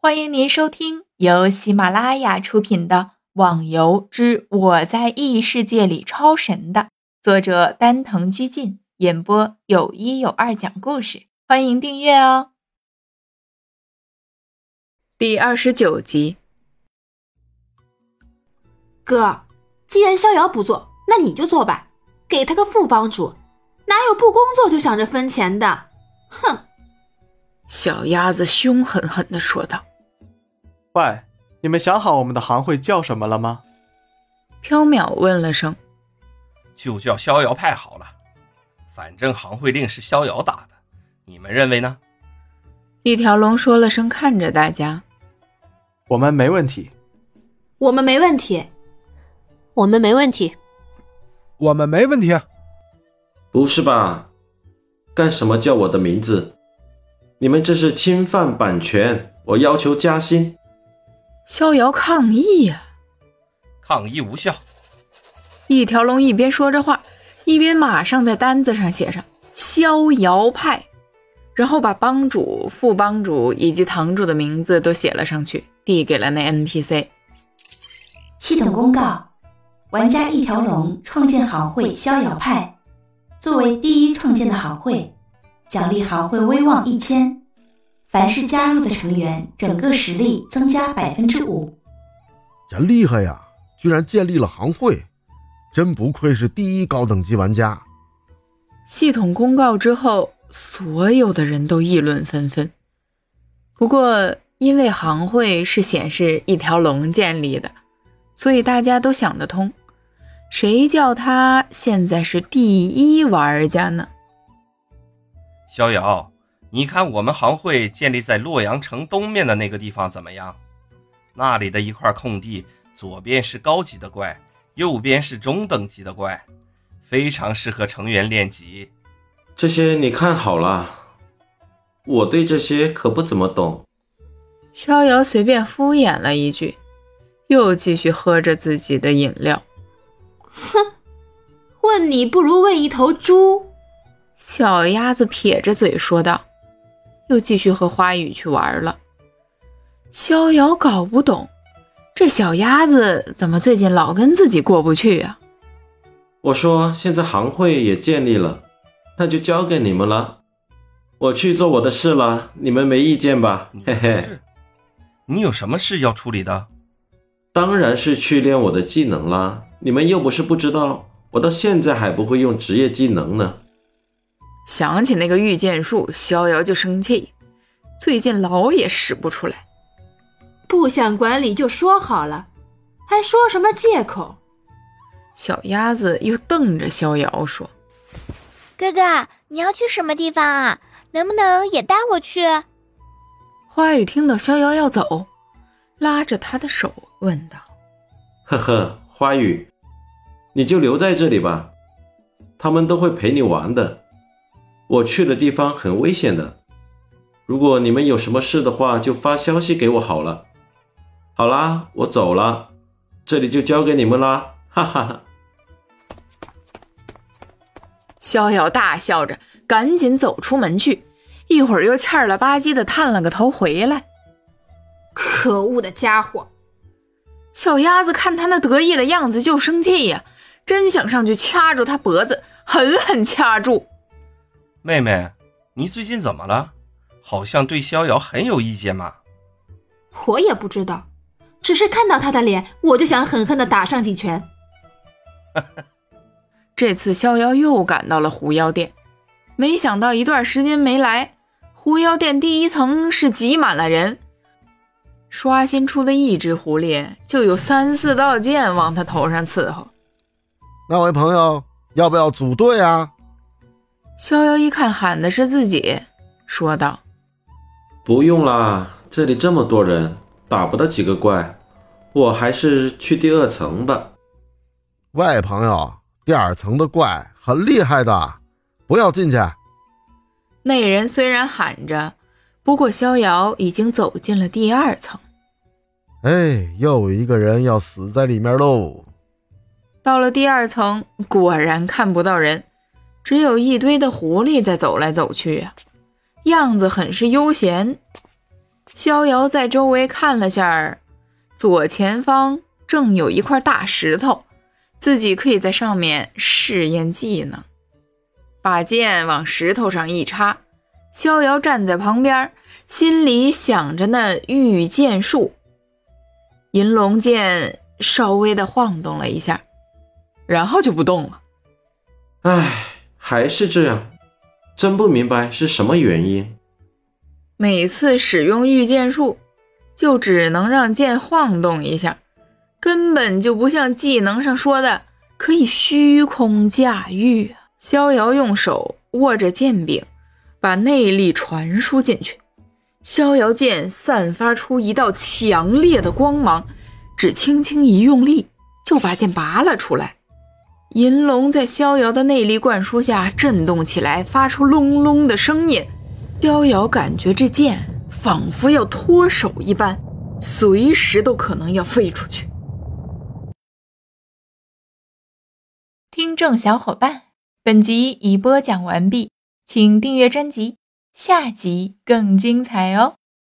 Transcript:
欢迎您收听由喜马拉雅出品的《网游之我在异世界里超神》的作者丹藤居进演播，有一有二讲故事。欢迎订阅哦。第二十九集，哥，既然逍遥不做，那你就做吧，给他个副帮主，哪有不工作就想着分钱的？哼！小鸭子凶狠狠的说道。喂，你们想好我们的行会叫什么了吗？缥缈问了声。就叫逍遥派好了，反正行会令是逍遥打的，你们认为呢？一条龙说了声，看着大家。我们没问题。我们没问题。我们没问题。我们没问题。不是吧？干什么叫我的名字？你们这是侵犯版权！我要求加薪。逍遥抗议呀！抗议无效。一条龙一边说着话，一边马上在单子上写上“逍遥派”，然后把帮主、副帮主以及堂主的名字都写了上去，递给了那 NPC。系统公告：玩家一条龙创建行会“逍遥派”，作为第一创建的行会，奖励行会威望一千。凡是加入的成员，整个实力增加百分之五。真厉害呀！居然建立了行会，真不愧是第一高等级玩家。系统公告之后，所有的人都议论纷纷。不过，因为行会是显示一条龙建立的，所以大家都想得通：谁叫他现在是第一玩家呢？逍遥。你看，我们行会建立在洛阳城东面的那个地方怎么样？那里的一块空地，左边是高级的怪，右边是中等级的怪，非常适合成员练级。这些你看好了，我对这些可不怎么懂。逍遥随便敷衍了一句，又继续喝着自己的饮料。哼，问你不如问一头猪。小鸭子撇着嘴说道。又继续和花语去玩了。逍遥搞不懂，这小鸭子怎么最近老跟自己过不去啊？我说，现在行会也建立了，那就交给你们了。我去做我的事了，你们没意见吧？嘿嘿。你有什么事要处理的？当然是去练我的技能啦。你们又不是不知道，我到现在还不会用职业技能呢。想起那个御剑术，逍遥就生气。最近老也使不出来，不想管理就说好了，还说什么借口？小鸭子又瞪着逍遥说：“哥哥，你要去什么地方啊？能不能也带我去？”花语听到逍遥要走，拉着他的手问道：“呵呵，花语，你就留在这里吧，他们都会陪你玩的。”我去的地方很危险的，如果你们有什么事的话，就发消息给我好了。好啦，我走了，这里就交给你们啦，哈哈哈。逍遥大笑着，赶紧走出门去，一会儿又欠了吧唧的探了个头回来。可恶的家伙！小鸭子看他那得意的样子就生气呀，真想上去掐住他脖子，狠狠掐住。妹妹，你最近怎么了？好像对逍遥很有意见嘛。我也不知道，只是看到他的脸，我就想狠狠的打上几拳。这次逍遥又赶到了狐妖殿，没想到一段时间没来，狐妖殿第一层是挤满了人。刷新出的一只狐狸，就有三四道剑往他头上伺候。那位朋友，要不要组队啊？逍遥一看喊的是自己，说道：“不用啦，这里这么多人，打不到几个怪，我还是去第二层吧。”喂，朋友，第二层的怪很厉害的，不要进去。那人虽然喊着，不过逍遥已经走进了第二层。哎，又一个人要死在里面喽！到了第二层，果然看不到人。只有一堆的狐狸在走来走去呀，样子很是悠闲。逍遥在周围看了下，左前方正有一块大石头，自己可以在上面试验技能。把剑往石头上一插，逍遥站在旁边，心里想着那御剑术。银龙剑稍微的晃动了一下，然后就不动了。唉，还是这样，真不明白是什么原因。每次使用御剑术，就只能让剑晃动一下，根本就不像技能上说的可以虚空驾驭啊！逍遥用手握着剑柄，把内力传输进去，逍遥剑散发出一道强烈的光芒，只轻轻一用力，就把剑拔了出来。银龙在逍遥的内力灌输下震动起来，发出隆隆的声音。逍遥感觉这剑仿佛要脱手一般，随时都可能要飞出去。听众小伙伴，本集已播讲完毕，请订阅专辑，下集更精彩哦。